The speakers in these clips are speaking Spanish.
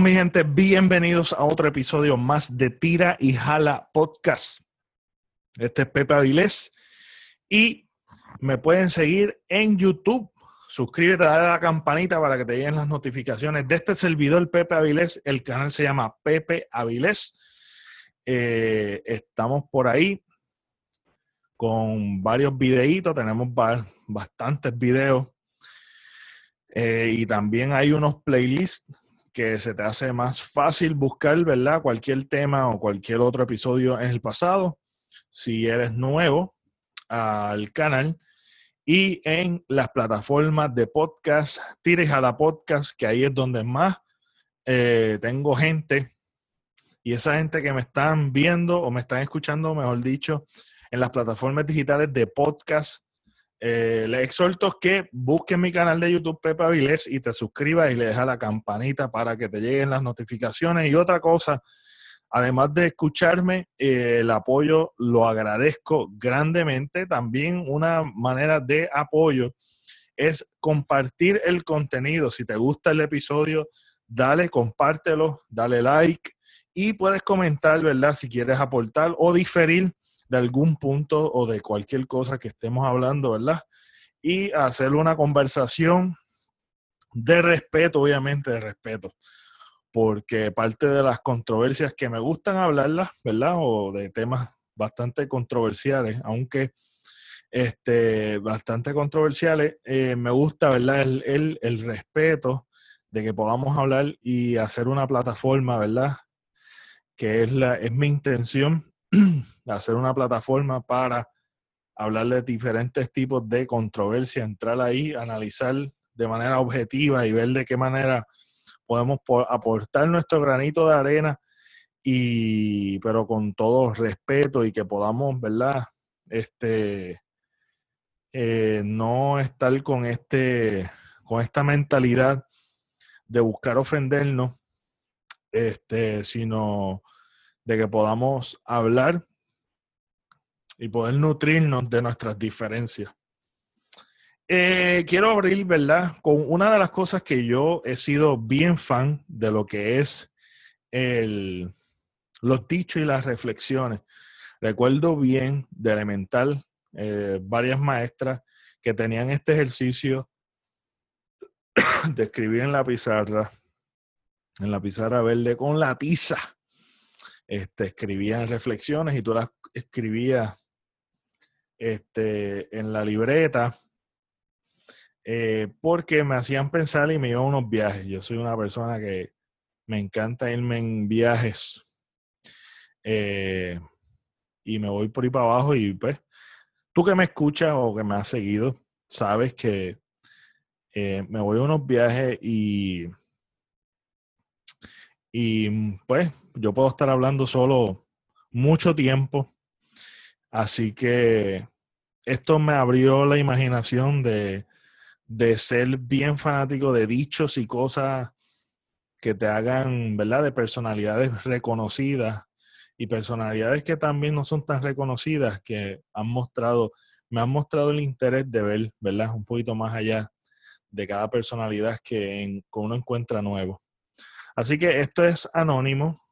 Mi gente, bienvenidos a otro episodio más de Tira y Jala Podcast. Este es Pepe Avilés y me pueden seguir en YouTube. Suscríbete, a la campanita para que te lleguen las notificaciones de este servidor Pepe Avilés. El canal se llama Pepe Avilés. Eh, estamos por ahí con varios videitos, tenemos bastantes videos eh, y también hay unos playlists que se te hace más fácil buscar, ¿verdad? Cualquier tema o cualquier otro episodio en el pasado, si eres nuevo al canal. Y en las plataformas de podcast, tires a la podcast, que ahí es donde más eh, tengo gente. Y esa gente que me están viendo o me están escuchando, mejor dicho, en las plataformas digitales de podcast, eh, les exhorto que busquen mi canal de YouTube Pepa Avilés y te suscribas y le dejas la campanita para que te lleguen las notificaciones. Y otra cosa, además de escucharme, eh, el apoyo lo agradezco grandemente. También una manera de apoyo es compartir el contenido. Si te gusta el episodio, dale, compártelo, dale like y puedes comentar, ¿verdad? Si quieres aportar o diferir de algún punto o de cualquier cosa que estemos hablando, ¿verdad? Y hacer una conversación de respeto, obviamente de respeto, porque parte de las controversias que me gustan hablarlas, ¿verdad? O de temas bastante controversiales, aunque este, bastante controversiales, eh, me gusta, ¿verdad? El, el respeto de que podamos hablar y hacer una plataforma, ¿verdad? Que es, la, es mi intención hacer una plataforma para hablar de diferentes tipos de controversia, entrar ahí, analizar de manera objetiva y ver de qué manera podemos aportar nuestro granito de arena y pero con todo respeto y que podamos, ¿verdad? Este eh, no estar con este con esta mentalidad de buscar ofendernos, este, sino de que podamos hablar y poder nutrirnos de nuestras diferencias. Eh, quiero abrir, ¿verdad? Con una de las cosas que yo he sido bien fan de lo que es los dichos y las reflexiones. Recuerdo bien de elemental eh, varias maestras que tenían este ejercicio de escribir en la pizarra, en la pizarra verde con la tiza este, escribían reflexiones y tú las escribías este, en la libreta eh, porque me hacían pensar y me iba a unos viajes. Yo soy una persona que me encanta irme en viajes eh, y me voy por ahí para abajo y pues tú que me escuchas o que me has seguido, sabes que eh, me voy a unos viajes y y pues yo puedo estar hablando solo mucho tiempo. Así que esto me abrió la imaginación de, de ser bien fanático de dichos y cosas que te hagan, ¿verdad? De personalidades reconocidas y personalidades que también no son tan reconocidas que han mostrado, me han mostrado el interés de ver, ¿verdad? Un poquito más allá de cada personalidad que uno encuentra nuevo. Así que esto es anónimo.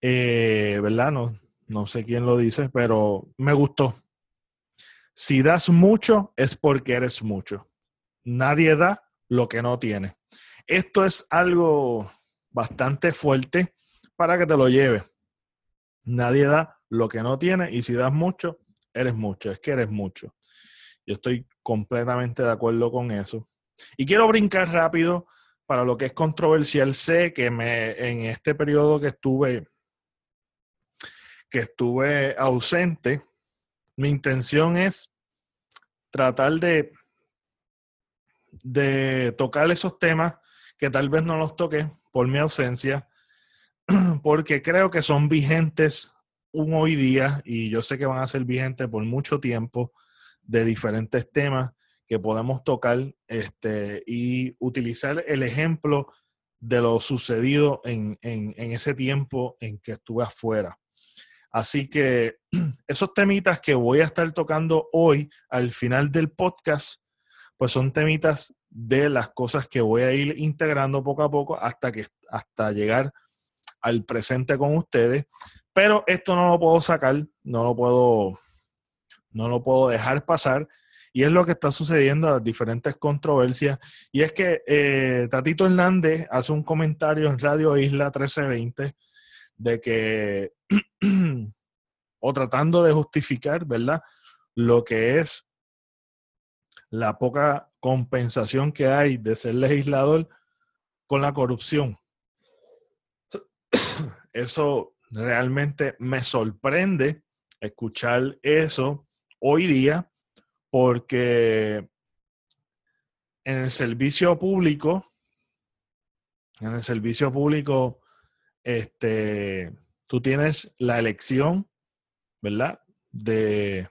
Eh, ¿Verdad? No, no sé quién lo dice, pero me gustó. Si das mucho es porque eres mucho. Nadie da lo que no tiene. Esto es algo bastante fuerte para que te lo lleve. Nadie da lo que no tiene y si das mucho, eres mucho. Es que eres mucho. Yo estoy completamente de acuerdo con eso. Y quiero brincar rápido para lo que es controversial, sé que me, en este periodo que estuve, que estuve ausente, mi intención es tratar de, de tocar esos temas que tal vez no los toqué por mi ausencia, porque creo que son vigentes un hoy día y yo sé que van a ser vigentes por mucho tiempo de diferentes temas que podemos tocar este, y utilizar el ejemplo de lo sucedido en, ese tiempo en que estuve afuera. Así que esos temitas que voy a estar tocando hoy al final del podcast, pues son temitas de las cosas que voy a ir integrando poco a poco hasta que hasta llegar al presente con ustedes. Pero esto no lo puedo sacar, no lo puedo, no lo puedo dejar pasar. Y es lo que está sucediendo, las diferentes controversias. Y es que eh, Tatito Hernández hace un comentario en Radio Isla 1320 de que, o tratando de justificar, ¿verdad? Lo que es la poca compensación que hay de ser legislador con la corrupción. Eso realmente me sorprende escuchar eso hoy día porque en el servicio público, en el servicio público, este, tú tienes la elección, ¿verdad? De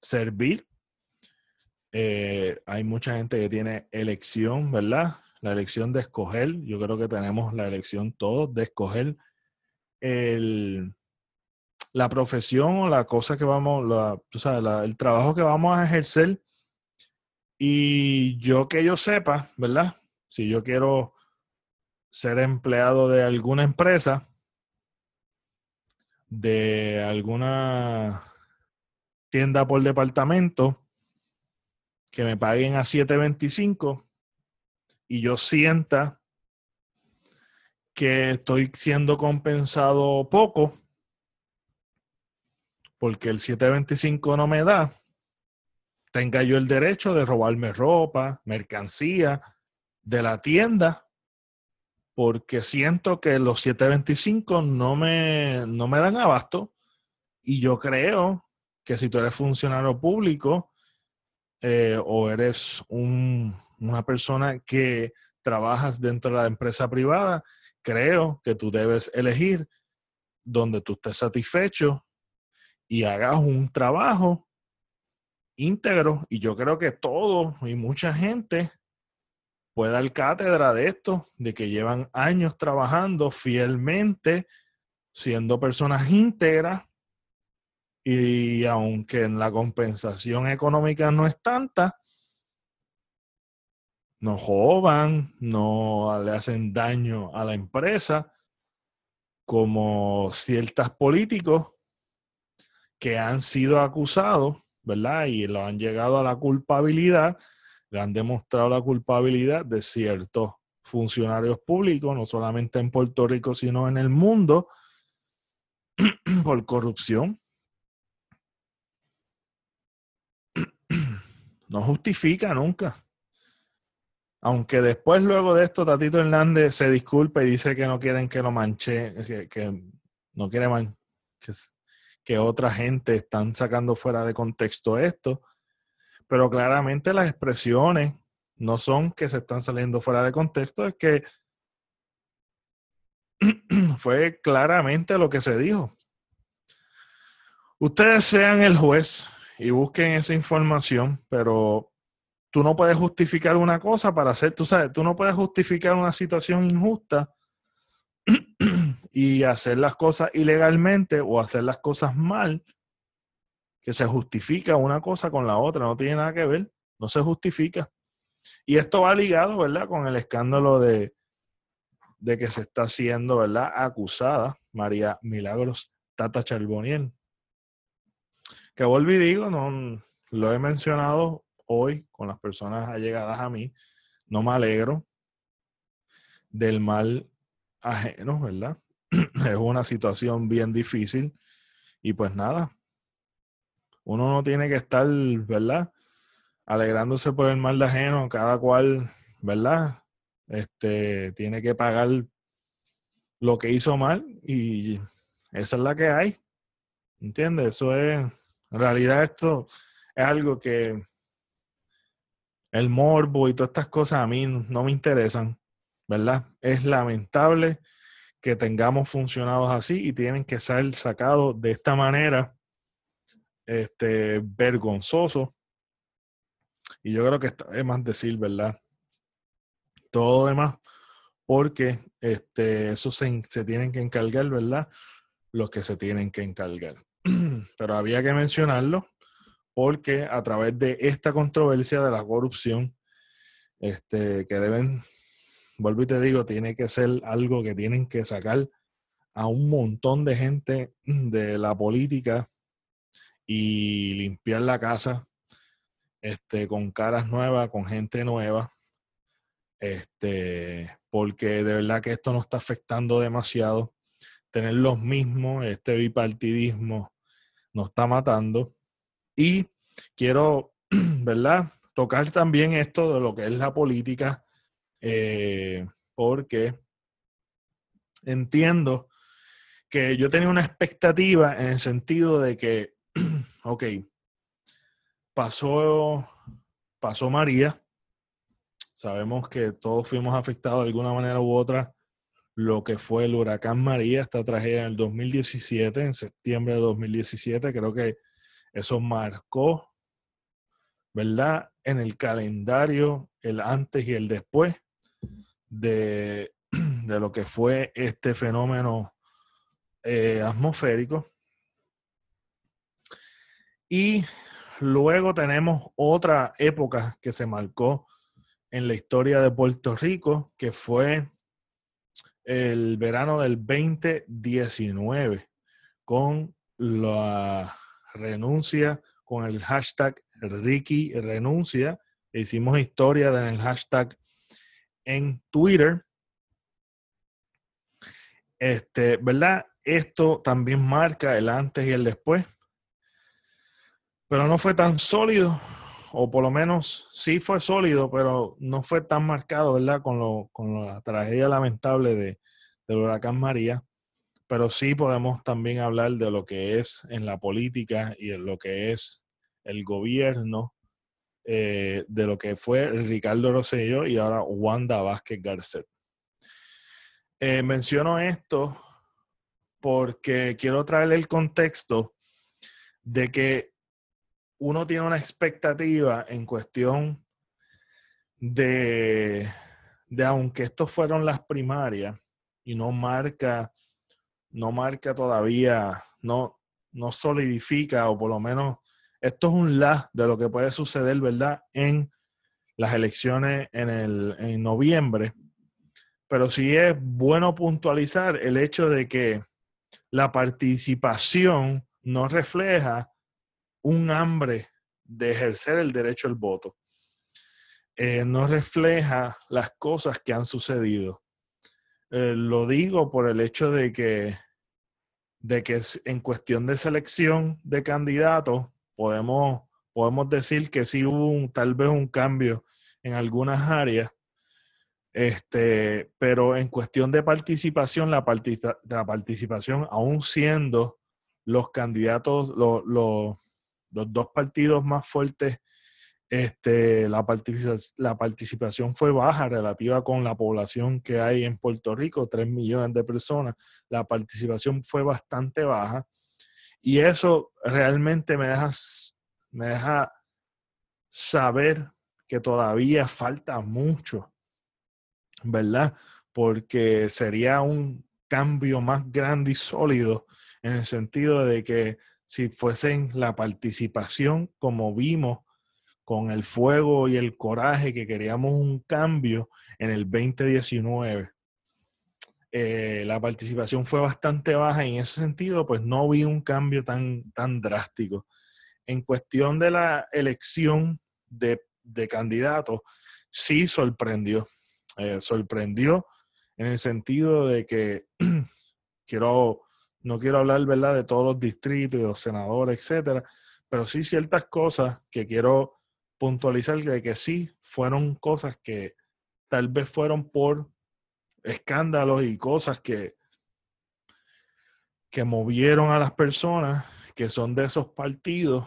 servir. Eh, hay mucha gente que tiene elección, ¿verdad? La elección de escoger. Yo creo que tenemos la elección todos de escoger el, la profesión o la cosa que vamos, la, tú sabes, el trabajo que vamos a ejercer. Y yo que yo sepa, ¿verdad? Si yo quiero ser empleado de alguna empresa, de alguna tienda por departamento, que me paguen a 7.25 y yo sienta que estoy siendo compensado poco porque el 725 no me da, tenga yo el derecho de robarme ropa, mercancía de la tienda, porque siento que los 725 no me, no me dan abasto y yo creo que si tú eres funcionario público eh, o eres una persona que trabajas dentro de la empresa privada, creo que tú debes elegir donde tú estés satisfecho y hagas un trabajo íntegro. Y yo creo que todo y mucha gente puede dar cátedra de esto, de que llevan años trabajando fielmente, siendo personas íntegras. Y aunque en la compensación económica no es tanta, no joban, no le hacen daño a la empresa, como ciertos políticos que han sido acusados, ¿verdad? Y lo han llegado a la culpabilidad, han demostrado la culpabilidad de ciertos funcionarios públicos, no solamente en Puerto Rico, sino en el mundo, por corrupción. No justifica nunca. Aunque después, luego de esto, Tatito Hernández se disculpe y dice que no quieren que lo manche, que, no quiere que otra gente están sacando fuera de contexto esto. Pero claramente las expresiones no son que se están saliendo fuera de contexto, es que fue claramente lo que se dijo. Ustedes sean el juez y busquen esa información, pero tú no puedes justificar una cosa para hacer, tú sabes, tú no puedes justificar una situación injusta y hacer las cosas ilegalmente o hacer las cosas mal, que se justifica una cosa con la otra, no tiene nada que ver, no se justifica. Y esto va ligado, ¿verdad?, con el escándalo de, de que se está haciendo, ¿verdad?, acusada María Milagros Tata Charboniel. Que vuelvo y digo, no lo he mencionado hoy con las personas allegadas a mí, no me alegro del mal ajeno, ¿verdad? es una situación bien difícil y pues nada, uno no tiene que estar, ¿verdad? Alegrándose por el mal de ajeno, cada cual, ¿verdad? Este, tiene que pagar lo que hizo mal y esa es la que hay. ¿Entiendes? Eso es, en realidad esto es algo que el morbo y todas estas cosas a mí no me interesan, ¿verdad? Es lamentable que tengamos funcionados así y tienen que ser sacados de esta manera este, vergonzoso. Y yo creo que es más decir, ¿verdad? Todo demás, porque este, eso se, se tienen que encargar, ¿verdad? Los que se tienen que encargar. Pero había que mencionarlo porque a través de esta controversia de la corrupción, este, que deben, vuelvo y te digo, tiene que ser algo que tienen que sacar a un montón de gente de la política y limpiar la casa este, con caras nuevas, con gente nueva, este, porque de verdad que esto nos está afectando demasiado. Tener los mismos, este bipartidismo nos está matando. Y quiero, ¿verdad? Tocar también esto de lo que es la política, eh, porque entiendo que yo tenía una expectativa en el sentido de que, ok, pasó, pasó María, sabemos que todos fuimos afectados de alguna manera u otra lo que fue el huracán María, esta tragedia en el 2017, en septiembre de 2017, creo que eso marcó, ¿verdad? En el calendario el antes y el después de, de lo que fue este fenómeno eh, atmosférico. Y luego tenemos otra época que se marcó en la historia de Puerto Rico, que fue el verano del 2019, con la renuncia, con el hashtag Ricky renuncia. Hicimos historia en el hashtag en Twitter. Este, ¿verdad? Esto también marca el antes y el después. Pero no fue tan sólido, o por lo menos sí fue sólido, pero no fue tan marcado, ¿verdad? Con, lo, con la tragedia lamentable de, del huracán María. Pero sí podemos también hablar de lo que es en la política y en lo que es el gobierno, eh, de lo que fue Ricardo Rosselló y ahora Wanda Vázquez Garcet. Eh, menciono esto porque quiero traerle el contexto de que uno tiene una expectativa en cuestión de, de aunque estos fueron las primarias y no marca, no marca todavía, no, no solidifica o por lo menos esto es un la de lo que puede suceder, ¿verdad? En las elecciones en, el, en noviembre. Pero sí es bueno puntualizar el hecho de que la participación no refleja un hambre de ejercer el derecho al voto. Eh, no refleja las cosas que han sucedido. Eh, lo digo por el hecho de que, de que en cuestión de selección de candidatos podemos, podemos decir que sí hubo tal vez un cambio en algunas áreas, este, pero en cuestión de participación, la, la participación, aún siendo los candidatos, los, los, dos partidos más fuertes, este, la, la participación fue baja relativa con la población que hay en Puerto Rico, 3 millones de personas. La participación fue bastante baja. Y eso realmente me deja, me deja saber que todavía falta mucho ¿verdad? Porque sería un cambio más grande y sólido en el sentido de que si fuesen la participación, como vimos con el fuego y el coraje que queríamos un cambio en el 2019. Eh, la participación fue bastante baja y en ese sentido, pues no vi un cambio tan, tan drástico. En cuestión de la elección de, de candidatos, sí sorprendió. Eh, sorprendió en el sentido de que quiero, no quiero hablar ¿verdad? de todos los distritos y los senadores, etcétera, pero sí ciertas cosas que quiero puntualizar de que sí fueron cosas que tal vez fueron por escándalos y cosas que, que movieron a las personas que son de esos partidos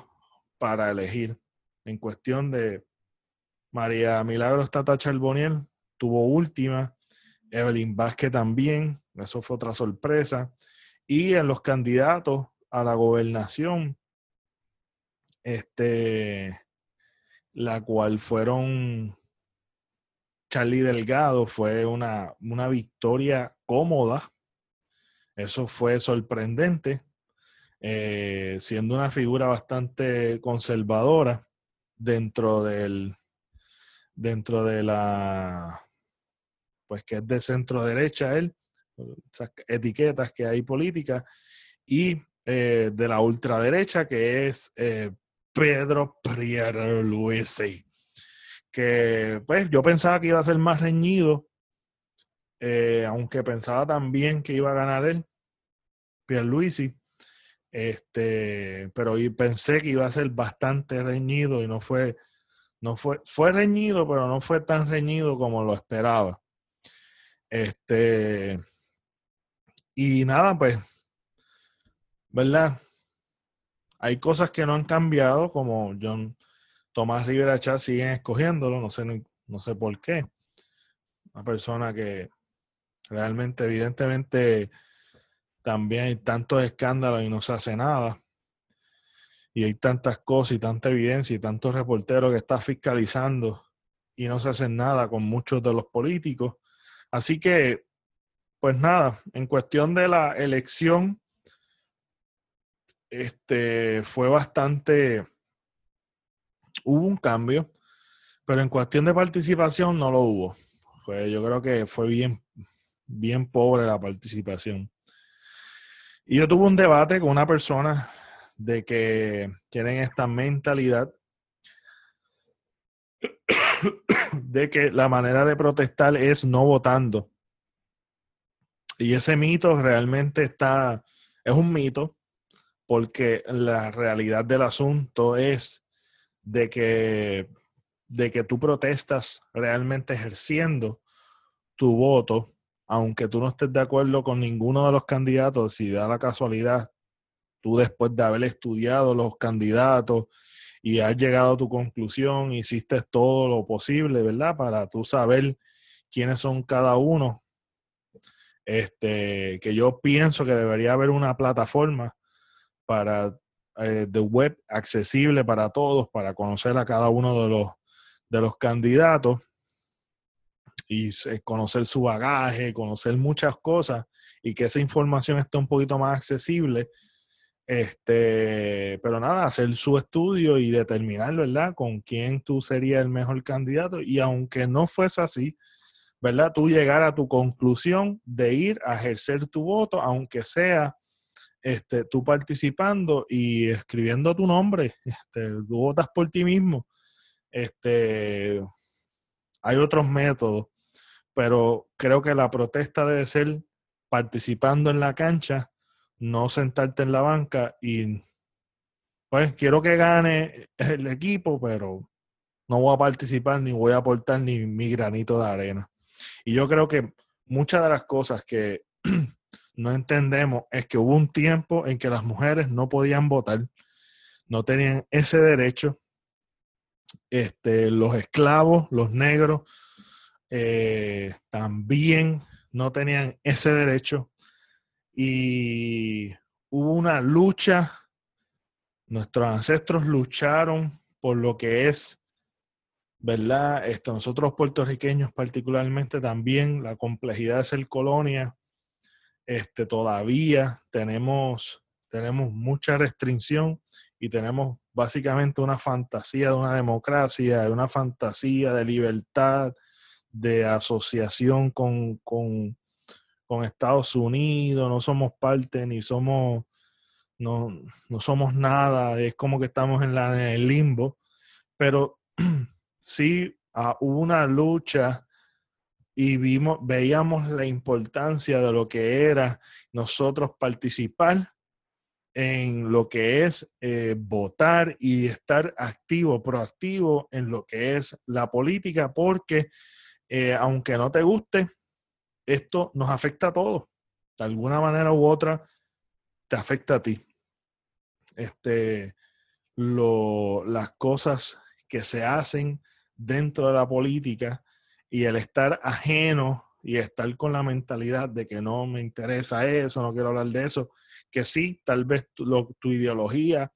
para elegir. En cuestión de María Milagros Tata Charboniel, tuvo última. Evelyn Vázquez también, eso fue otra sorpresa. Y en los candidatos a la gobernación, este, la cual fueron Charlie Delgado, fue una, una victoria cómoda. Eso fue sorprendente, eh, siendo una figura bastante conservadora dentro del, dentro de la, pues que es de centro derecha él, esas etiquetas que hay políticas, y eh, de la ultraderecha que es eh, Pedro Pierluisi, que pues yo pensaba que iba a ser más reñido, eh, aunque pensaba también que iba a ganar él, Pierluisi, este, pero pensé que iba a ser bastante reñido y no fue, no fue, fue reñido, pero no fue tan reñido como lo esperaba. Este, y nada, pues, ¿verdad? Hay cosas que no han cambiado, como John Tomás Rivera Chat siguen escogiéndolo, no sé, no sé por qué. Una persona que realmente, evidentemente, también hay tantos escándalos y no se hace nada. Y hay tantas cosas y tanta evidencia y tantos reporteros que están fiscalizando y no se hacen nada con muchos de los políticos. Así que, pues nada, en cuestión de la elección, este fue bastante, hubo un cambio, pero en cuestión de participación no lo hubo. yo creo que fue bien, bien pobre la participación. Y yo tuve un debate con una persona de que tienen esta mentalidad de que la manera de protestar es no votando. Y ese mito realmente está, es un mito, porque la realidad del asunto es de que, de que tú protestas realmente ejerciendo tu voto aunque tú no estés de acuerdo con ninguno de los candidatos, si da la casualidad, tú después de haber estudiado los candidatos y has llegado a tu conclusión, hiciste todo lo posible, ¿verdad? Para tú saber quiénes son cada uno. Este, que yo pienso que debería haber una plataforma para eh, de web accesible para todos, para conocer a cada uno de los, de los candidatos y conocer su bagaje, conocer muchas cosas y que esa información esté un poquito más accesible. Este, pero nada, hacer su estudio y determinar, ¿verdad?, con quién tú serías el mejor candidato. Y aunque no fuese así, ¿verdad?, tú llegar a tu conclusión de ir a ejercer tu voto, aunque sea este, tú participando y escribiendo tu nombre, este, tú votas por ti mismo. Este, hay otros métodos pero creo que la protesta debe ser participando en la cancha, no sentarte en la banca y pues quiero que gane el equipo, pero no voy a participar ni voy a aportar ni mi granito de arena. Y yo creo que muchas de las cosas que no entendemos es que hubo un tiempo en que las mujeres no podían votar, no tenían ese derecho. Este, los esclavos, los negros, eh, también no tenían ese derecho y hubo una lucha, nuestros ancestros lucharon por lo que es, ¿verdad? Nosotros puertorriqueños particularmente también, la complejidad de ser colonia, este, todavía tenemos, tenemos mucha restricción y tenemos básicamente una fantasía de una democracia, de una fantasía de libertad, de asociación con, Estados Unidos, no somos parte ni somos, no, somos nada, es como que estamos en, la, en el limbo, pero sí ah, hubo una lucha y vimos, veíamos la importancia de lo que era nosotros participar en lo que es eh, votar y estar activo, proactivo en lo que es la política, porque eh, aunque no te guste, esto nos afecta a todos. De alguna manera u otra, te afecta a ti. Este, las cosas que se hacen dentro de la política y el estar ajeno y estar con la mentalidad de que no me interesa eso, no quiero hablar de eso, que sí, tal vez tu, tu ideología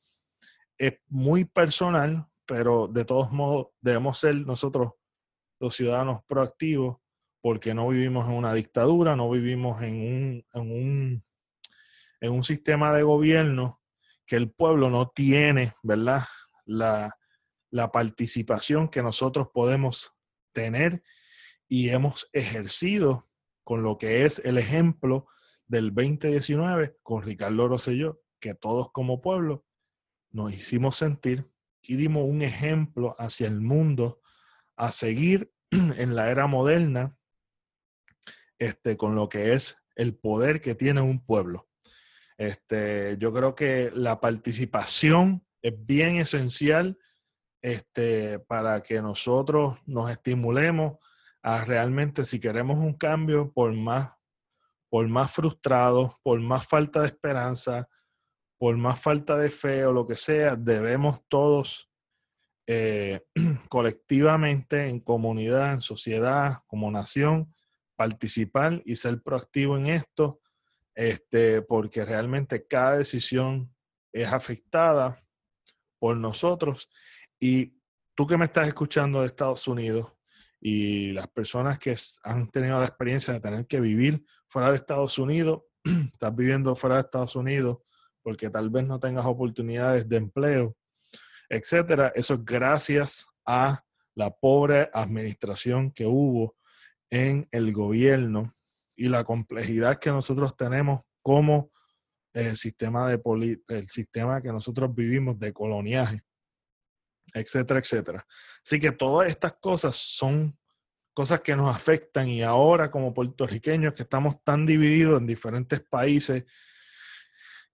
es muy personal, pero de todos modos debemos ser nosotros los ciudadanos proactivos porque no vivimos en una dictadura, no vivimos en un, en un, en un sistema de gobierno que el pueblo no tiene, ¿verdad? La, la participación que nosotros podemos tener y hemos ejercido con lo que es el ejemplo del 2019 con Ricardo Rosselló, que todos como pueblo nos hicimos sentir y dimos un ejemplo hacia el mundo a seguir en la era moderna este, con lo que es el poder que tiene un pueblo. Este, yo creo que la participación es bien esencial este, para que nosotros nos estimulemos a realmente, si queremos un cambio, por más, por más frustrados, por más falta de esperanza, por más falta de fe o lo que sea, debemos todos eh, colectivamente, en comunidad, en sociedad, como nación, participar y ser proactivo en esto, este, porque realmente cada decisión es afectada por nosotros. Y tú que me estás escuchando de Estados Unidos y las personas que han tenido la experiencia de tener que vivir fuera de Estados Unidos, estás viviendo fuera de Estados Unidos porque tal vez no tengas oportunidades de empleo, etcétera. Eso es gracias a la pobre administración que hubo en el gobierno y la complejidad que nosotros tenemos como el sistema, de el sistema que nosotros vivimos de coloniaje, etcétera, etcétera. Así que todas estas cosas son cosas que nos afectan y ahora como puertorriqueños que estamos tan divididos en diferentes países,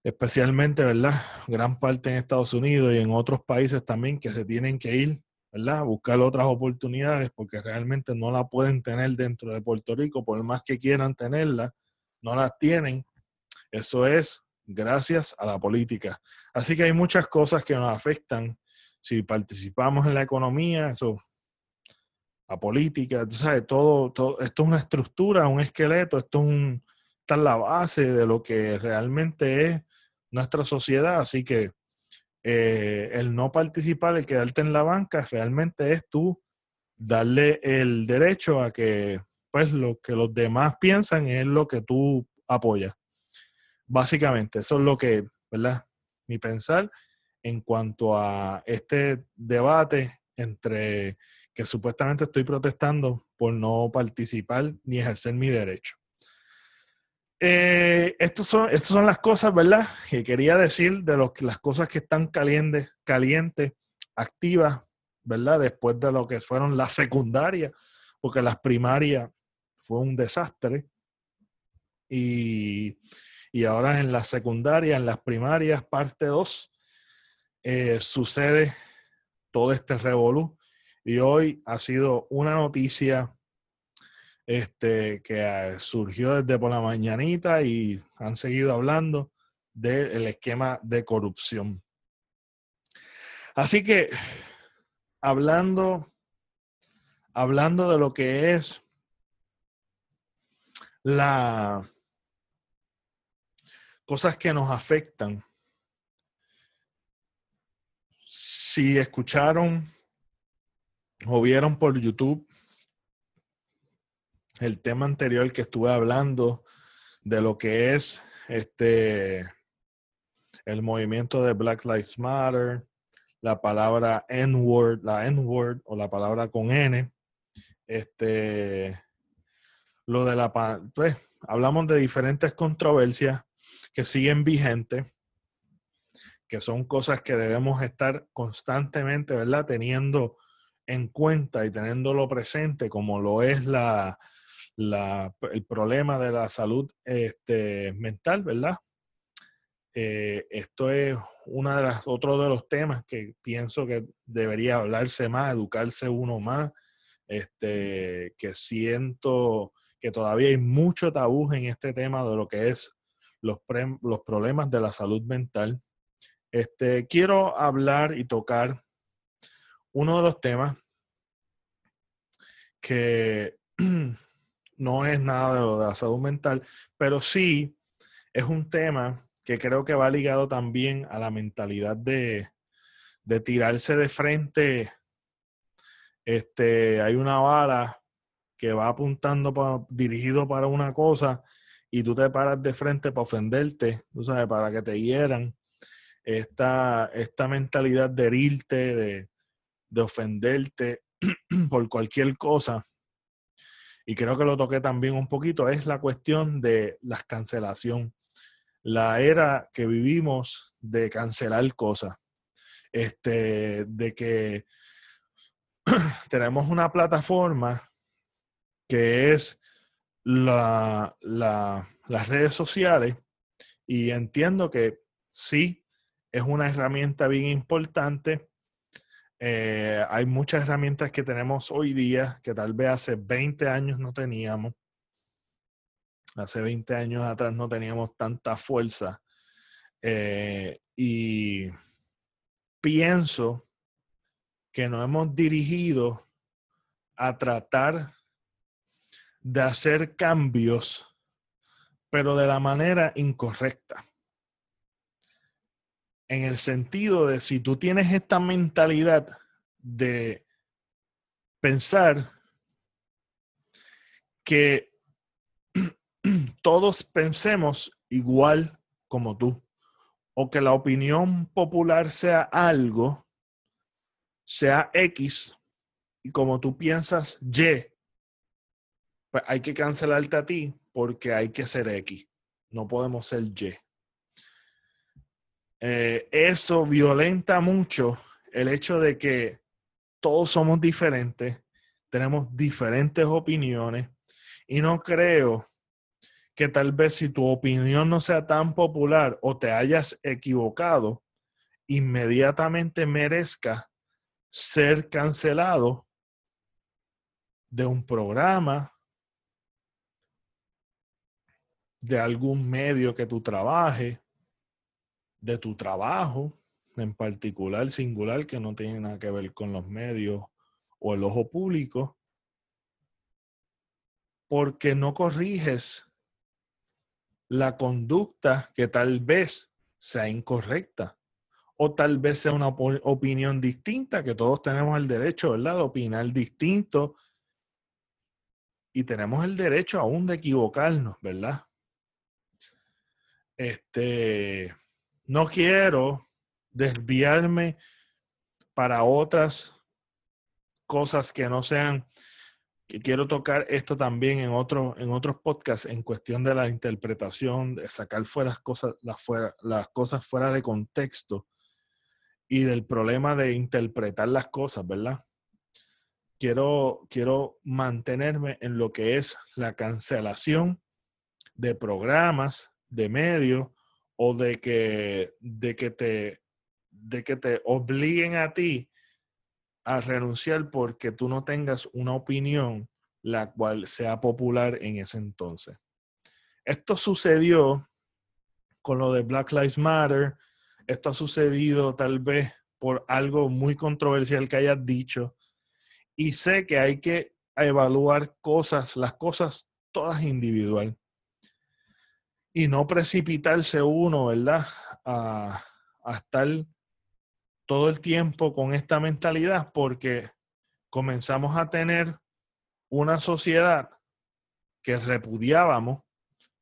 especialmente, ¿verdad? Gran parte en Estados Unidos y en otros países también que se tienen que ir, ¿verdad? Buscar otras oportunidades porque realmente no la pueden tener dentro de Puerto Rico, por más que quieran tenerla, no las tienen. Eso es gracias a la política. Así que hay muchas cosas que nos afectan si participamos en la economía, eso, la política, tú sabes, todo, todo, esto es una estructura, un esqueleto, esto es, un, está la base de lo que realmente es nuestra sociedad. Así que eh, el no participar, el quedarte en la banca, realmente es tú darle el derecho a que pues lo que los demás piensan es lo que tú apoyas. Básicamente, eso es lo que, ¿verdad? Mi pensar en cuanto a este debate entre que supuestamente estoy protestando por no participar ni ejercer mi derecho. Eh, estas son, son las cosas, ¿verdad? Que quería decir de las cosas que están calientes, activas, ¿verdad? Después de lo que fueron las secundarias, porque las primarias fue un desastre. Y, y ahora en la secundaria, en las primarias, parte 2, eh, sucede todo este revolú. Y hoy ha sido una noticia este, que surgió desde por la mañanita y han seguido hablando del esquema de corrupción. Así que, hablando, hablando de lo que es la cosas que nos afectan. Si escucharon o vieron por YouTube el tema anterior que estuve hablando de lo que es este el movimiento de Black Lives Matter, la palabra N-word, la N-word o la palabra con N, este lo de la pues hablamos de diferentes controversias que siguen vigentes, que son cosas que debemos estar constantemente, ¿verdad? Teniendo en cuenta y teniéndolo presente, como lo es la, el problema de la salud este, mental, ¿verdad? Eh, esto es una de las, otro de los temas que pienso que debería hablarse más, educarse uno más, este, que siento que todavía hay mucho tabú en este tema de lo que es los, los problemas de la salud mental. Este, quiero hablar y tocar uno de los temas que no es nada de de la salud mental, pero sí es un tema que creo que va ligado también a la mentalidad de, de tirarse de frente. Este, hay una bala que va apuntando dirigido para una cosa y tú te paras de frente para ofenderte, tú sabes, para que te hieran. Esta, esta mentalidad de herirte, de, ofenderte, por cualquier cosa, y creo que lo toqué también un poquito, es la cuestión de la cancelación. La era que vivimos de cancelar cosas. Este, de que tenemos una plataforma que es la, las redes sociales y entiendo que sí, es una herramienta bien importante. Eh, hay muchas herramientas que tenemos hoy día que tal vez hace 20 años no teníamos. Hace 20 años atrás no teníamos tanta fuerza. Eh, y pienso que nos hemos dirigido a tratar de hacer cambios, pero de la manera incorrecta. En el sentido de si tú tienes esta mentalidad de pensar que todos pensemos igual como tú, o que la opinión popular sea algo, sea X, y como tú piensas Y, pues hay que cancelarte a ti porque hay que ser X. No podemos ser Y. Eh, eso violenta mucho el hecho de que todos somos diferentes, tenemos diferentes opiniones y no creo que tal vez si tu opinión no sea tan popular o te hayas equivocado, inmediatamente merezca ser cancelado de un programa, de algún medio que tú trabajes, de tu trabajo en particular, singular, que no tiene nada que ver con los medios o el ojo público, porque no corriges la conducta que tal vez sea incorrecta o tal vez sea una opinión distinta, que todos tenemos el derecho, ¿verdad?, de opinar distinto y tenemos el derecho aún de equivocarnos, ¿verdad? Este, no quiero desviarme para otras cosas que no sean, que quiero tocar esto también en, otro, en otros podcasts en cuestión de la interpretación, de sacar fuera las, cosas, las, fuera, las cosas fuera de contexto y del problema de interpretar las cosas, ¿verdad? Quiero, quiero mantenerme en lo que es la cancelación de programas, de medio o de que, de que, te, de que te obliguen a ti a renunciar porque tú no tengas una opinión la cual sea popular en ese entonces. Esto sucedió con lo de Black Lives Matter, esto ha sucedido tal vez por algo muy controversial que hayas dicho. Y sé que hay que evaluar cosas, las cosas todas individual y no precipitarse uno, ¿verdad? A, estar todo el tiempo con esta mentalidad porque comenzamos a tener una sociedad que repudiábamos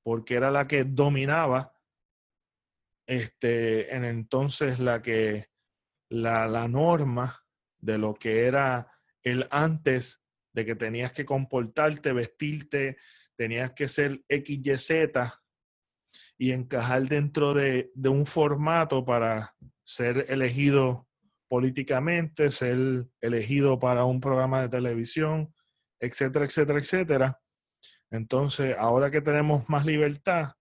porque era la que dominaba este en entonces la que la, la norma de lo que era el antes de que tenías que comportarte, vestirte, tenías que ser XYZ y encajar dentro de, un formato para ser elegido políticamente, ser elegido para un programa de televisión, etcétera, etcétera, etcétera. Entonces, ahora que tenemos más libertad,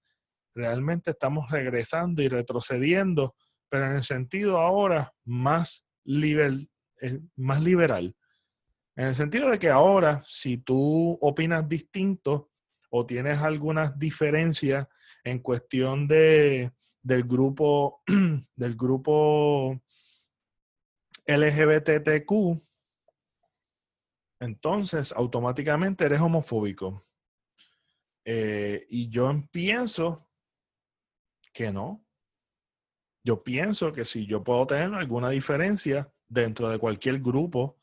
realmente estamos regresando y retrocediendo, pero en el sentido ahora más, eh, más liberal. En el sentido de que ahora, si tú opinas distinto o tienes algunas diferencias en cuestión de, del grupo, del grupo LGBTQ, entonces automáticamente eres homofóbico. Eh, y yo pienso que no. Yo pienso que si yo puedo tener alguna diferencia dentro de cualquier grupo,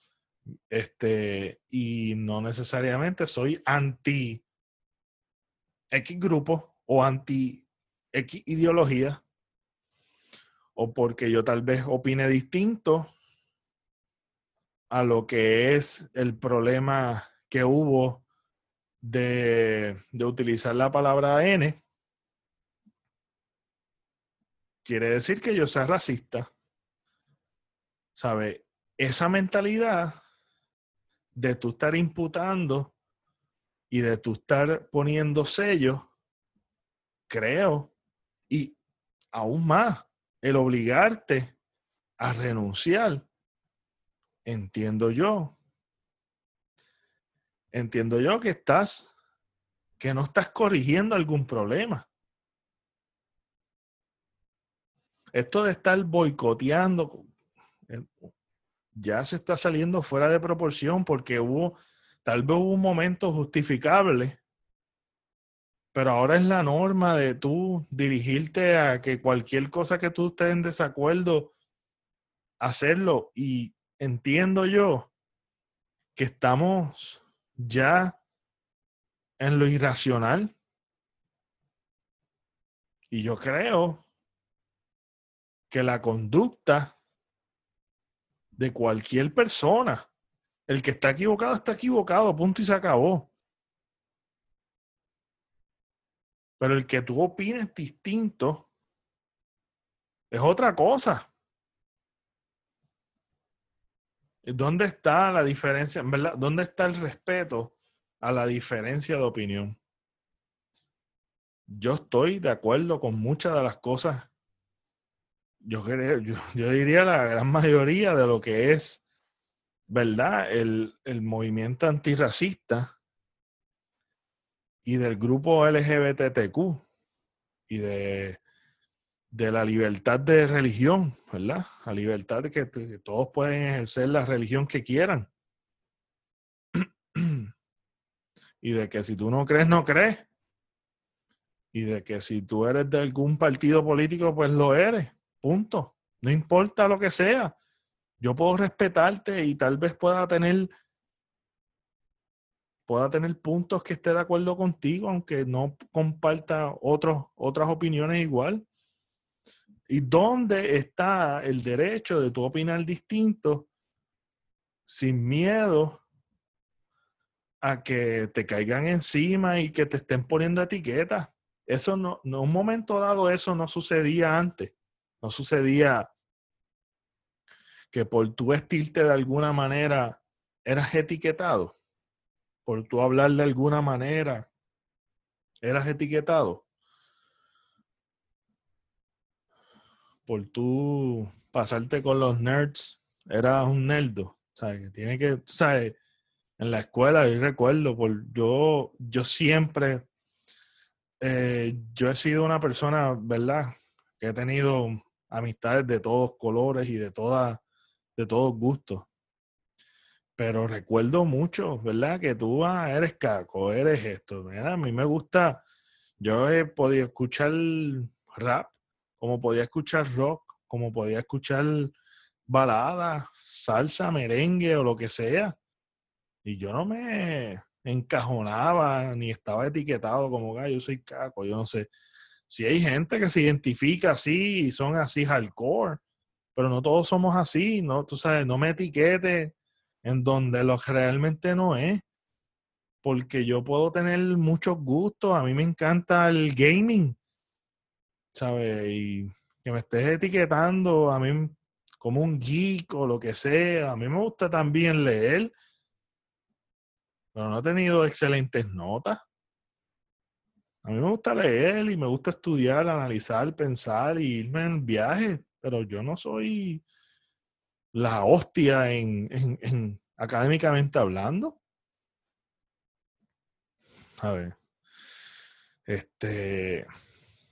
este, y no necesariamente soy anti X grupo, o anti ideología, o porque yo tal vez opine distinto, a lo que es el problema que hubo de, de utilizar la palabra N, quiere decir que yo sea racista. ¿Sabe? Esa mentalidad de tú estar imputando y de tú estar poniendo sellos, creo, y aún más, el obligarte a renunciar, entiendo yo, entiendo yo que estás, que no estás corrigiendo algún problema. Esto de estar boicoteando eh, ya se está saliendo fuera de proporción porque hubo, tal vez hubo un momento justificable, pero ahora es la norma de tú dirigirte a que cualquier cosa que tú estés en desacuerdo, hacerlo. Y entiendo yo que estamos ya en lo irracional. Y yo creo que la conducta de cualquier persona, el que está equivocado está equivocado, punto y se acabó. Pero el que tú opines distinto es otra cosa. ¿Dónde está la diferencia? ¿Dónde está el respeto a la diferencia de opinión? Yo estoy de acuerdo con muchas de las cosas yo, creo, yo, diría la gran mayoría de lo que es, ¿verdad? El, el movimiento antirracista y del grupo LGBTQ y de, de la libertad de religión, ¿verdad? La libertad de que, que todos pueden ejercer la religión que quieran. y de que si tú no crees, no crees. Y de que si tú eres de algún partido político, pues lo eres. Punto. No importa lo que sea. Yo puedo respetarte y tal vez pueda tener pueda tener puntos que esté de acuerdo contigo, aunque no comparta otros, otras opiniones igual. ¿Y dónde está el derecho de tu opinar distinto sin miedo a que te caigan encima y que te estén poniendo etiquetas? Eso no, en un momento dado eso no sucedía antes. No sucedía que por tu vestirte de alguna manera eras etiquetado. Por tu hablar de alguna manera eras etiquetado. Por tu pasarte con los nerds eras un nerdo. ¿Sabes? Tiene que, ¿sabes? En la escuela, yo recuerdo, por, yo, yo siempre, eh, yo he sido una persona, ¿verdad? Que he tenido amistades de todos colores y de, todas, de todos gustos. Pero recuerdo mucho, ¿verdad? Que tú ah, eres caco, eres esto. a mí me gusta, yo he podido escuchar rap, como podía escuchar rock, como podía escuchar baladas, salsa, merengue o lo que sea. Y yo no me encajonaba ni estaba etiquetado como, ah, yo soy caco, yo no sé si hay gente que se identifica así y son así hardcore, pero no todos somos así, no, tú sabes, no me etiquete en donde lo realmente no es, porque yo puedo tener muchos gustos, a mí me encanta el gaming, ¿sabes? Y que me estés etiquetando a mí como un geek o lo que sea, a mí me gusta también leer, pero no he tenido excelentes notas. A mí me gusta leer y me gusta estudiar, analizar, pensar y irme en viaje, pero yo no soy la hostia en, académicamente hablando. A ver. Este,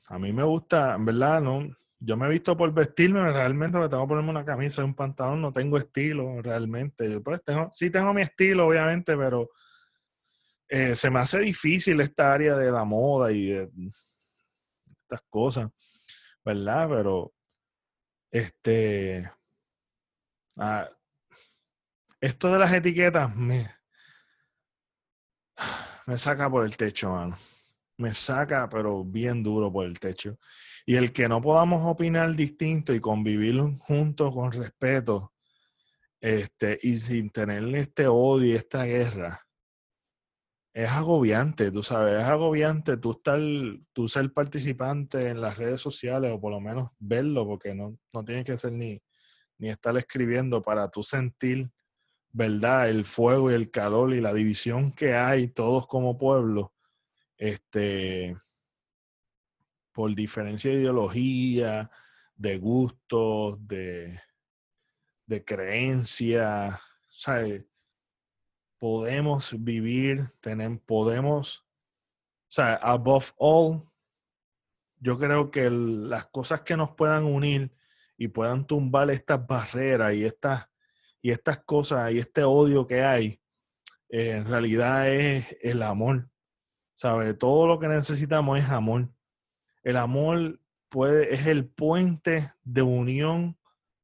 a mí me gusta, en verdad, no, yo me he visto por vestirme, realmente me tengo que ponerme una camisa y un pantalón, no tengo estilo realmente. Yo pues tengo, sí tengo mi estilo, obviamente, pero eh, se me hace difícil esta área de la moda y de estas cosas, ¿verdad? Pero, este, ah, esto de las etiquetas me, me saca por el techo, mano. Me saca, pero bien duro por el techo. Y el que no podamos opinar distinto y convivir juntos con respeto este, y sin tener este odio y esta guerra, es agobiante, tú sabes, es agobiante tú estar, tú ser participante en las redes sociales o por lo menos verlo, porque no, no tienes que ser ni, ni estar escribiendo para tú sentir, ¿verdad? El fuego y el calor y la división que hay todos como pueblo, este, por diferencia de ideología, de gustos, de, de creencia, ¿sabes? Podemos vivir, tenemos, podemos, o sea, above all, yo creo que las cosas que nos puedan unir y puedan tumbar estas barreras y estas, y estas cosas y este odio que hay, eh, en realidad es el amor. ¿Sabe? Todo lo que necesitamos es amor. El amor puede, es el puente de unión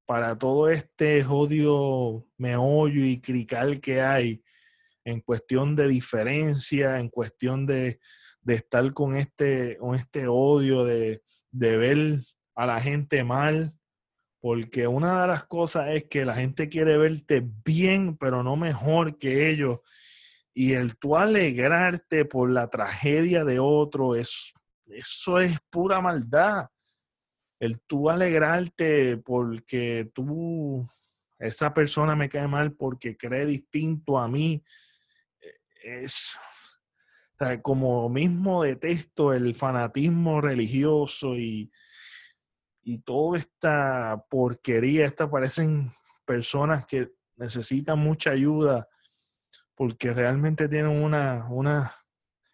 para todo este odio meollo y crical que hay en cuestión de diferencia, en cuestión de, de estar con este, con este odio, de, de ver a la gente mal, porque una de las cosas es que la gente quiere verte bien, pero no mejor que ellos. Y el tú alegrarte por la tragedia de otro, es, eso es pura maldad. El tú alegrarte porque tú, esa persona me cae mal porque cree distinto a mí, e, es, como mismo detesto el fanatismo religioso y, y toda esta porquería, esta parecen personas que necesitan mucha ayuda porque realmente tienen una, una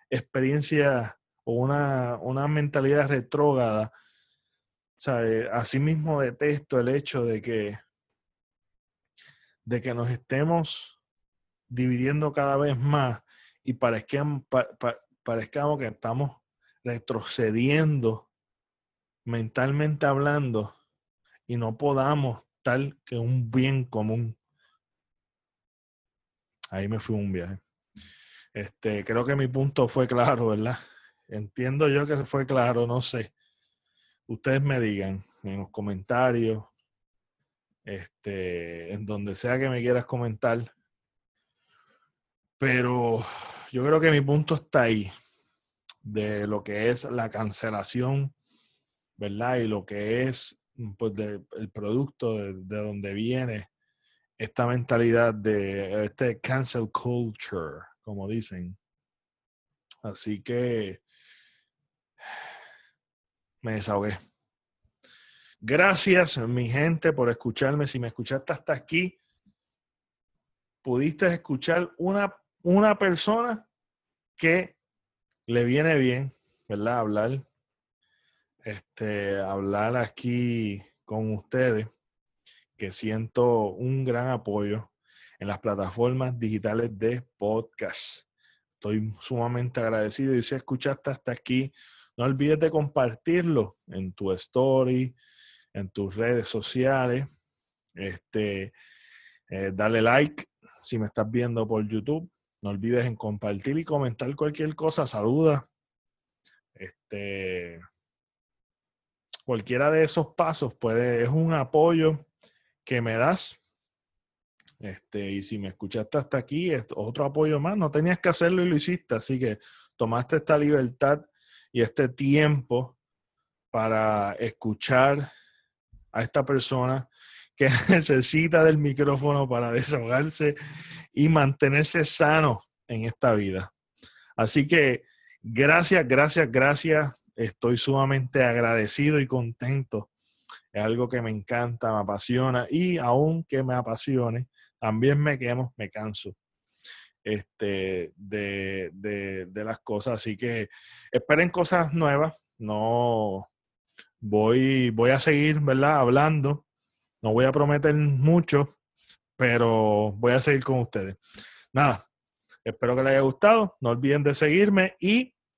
experiencia o una, una mentalidad retrógrada. Asimismo detesto el hecho de que, de que nos estemos dividiendo cada vez más y parezcamos, parezcamos que estamos retrocediendo mentalmente hablando y no podamos tal que un bien común. Ahí me fui un viaje. Este, creo que mi punto fue claro, ¿verdad? Entiendo yo que fue claro, no sé. Ustedes me digan en los comentarios, este, en donde sea que me quieras comentar. Pero yo creo que mi punto está ahí, de lo que es la cancelación ¿verdad? Y lo que es mm, pues, el producto de, donde viene esta mentalidad de este cancel culture, como dicen. Así que me desahogué. Gracias, mi gente, por escucharme. Si me escuchaste hasta aquí, pudiste escuchar una, una persona que le viene bien, ¿verdad? Hablar este, hablar aquí con ustedes, que siento un gran apoyo en las plataformas digitales de podcast. Estoy sumamente agradecido y si escuchaste hasta aquí, no olvides de compartirlo en tu story, en tus redes sociales. Este, eh, dale like si me estás viendo por YouTube. No olvides en compartir y comentar cualquier cosa. Saluda. Este, cualquiera de esos pasos puede, es un apoyo que me das. Este, y si me escuchaste hasta aquí, es otro apoyo más. No tenías que hacerlo y lo hiciste, así que tomaste esta libertad y este tiempo para escuchar a esta persona que necesita del micrófono para desahogarse y mantenerse sano en esta vida. Así que gracias, gracias, gracias estoy sumamente agradecido y contento. Es algo que me encanta, me apasiona y aunque me apasione, también me quemo, me canso este, de, de, las cosas. Así que esperen cosas nuevas. No voy, voy a seguir, ¿verdad? Hablando. No voy a prometer mucho, pero voy a seguir con ustedes. Nada, espero que les haya gustado. No olviden de seguirme y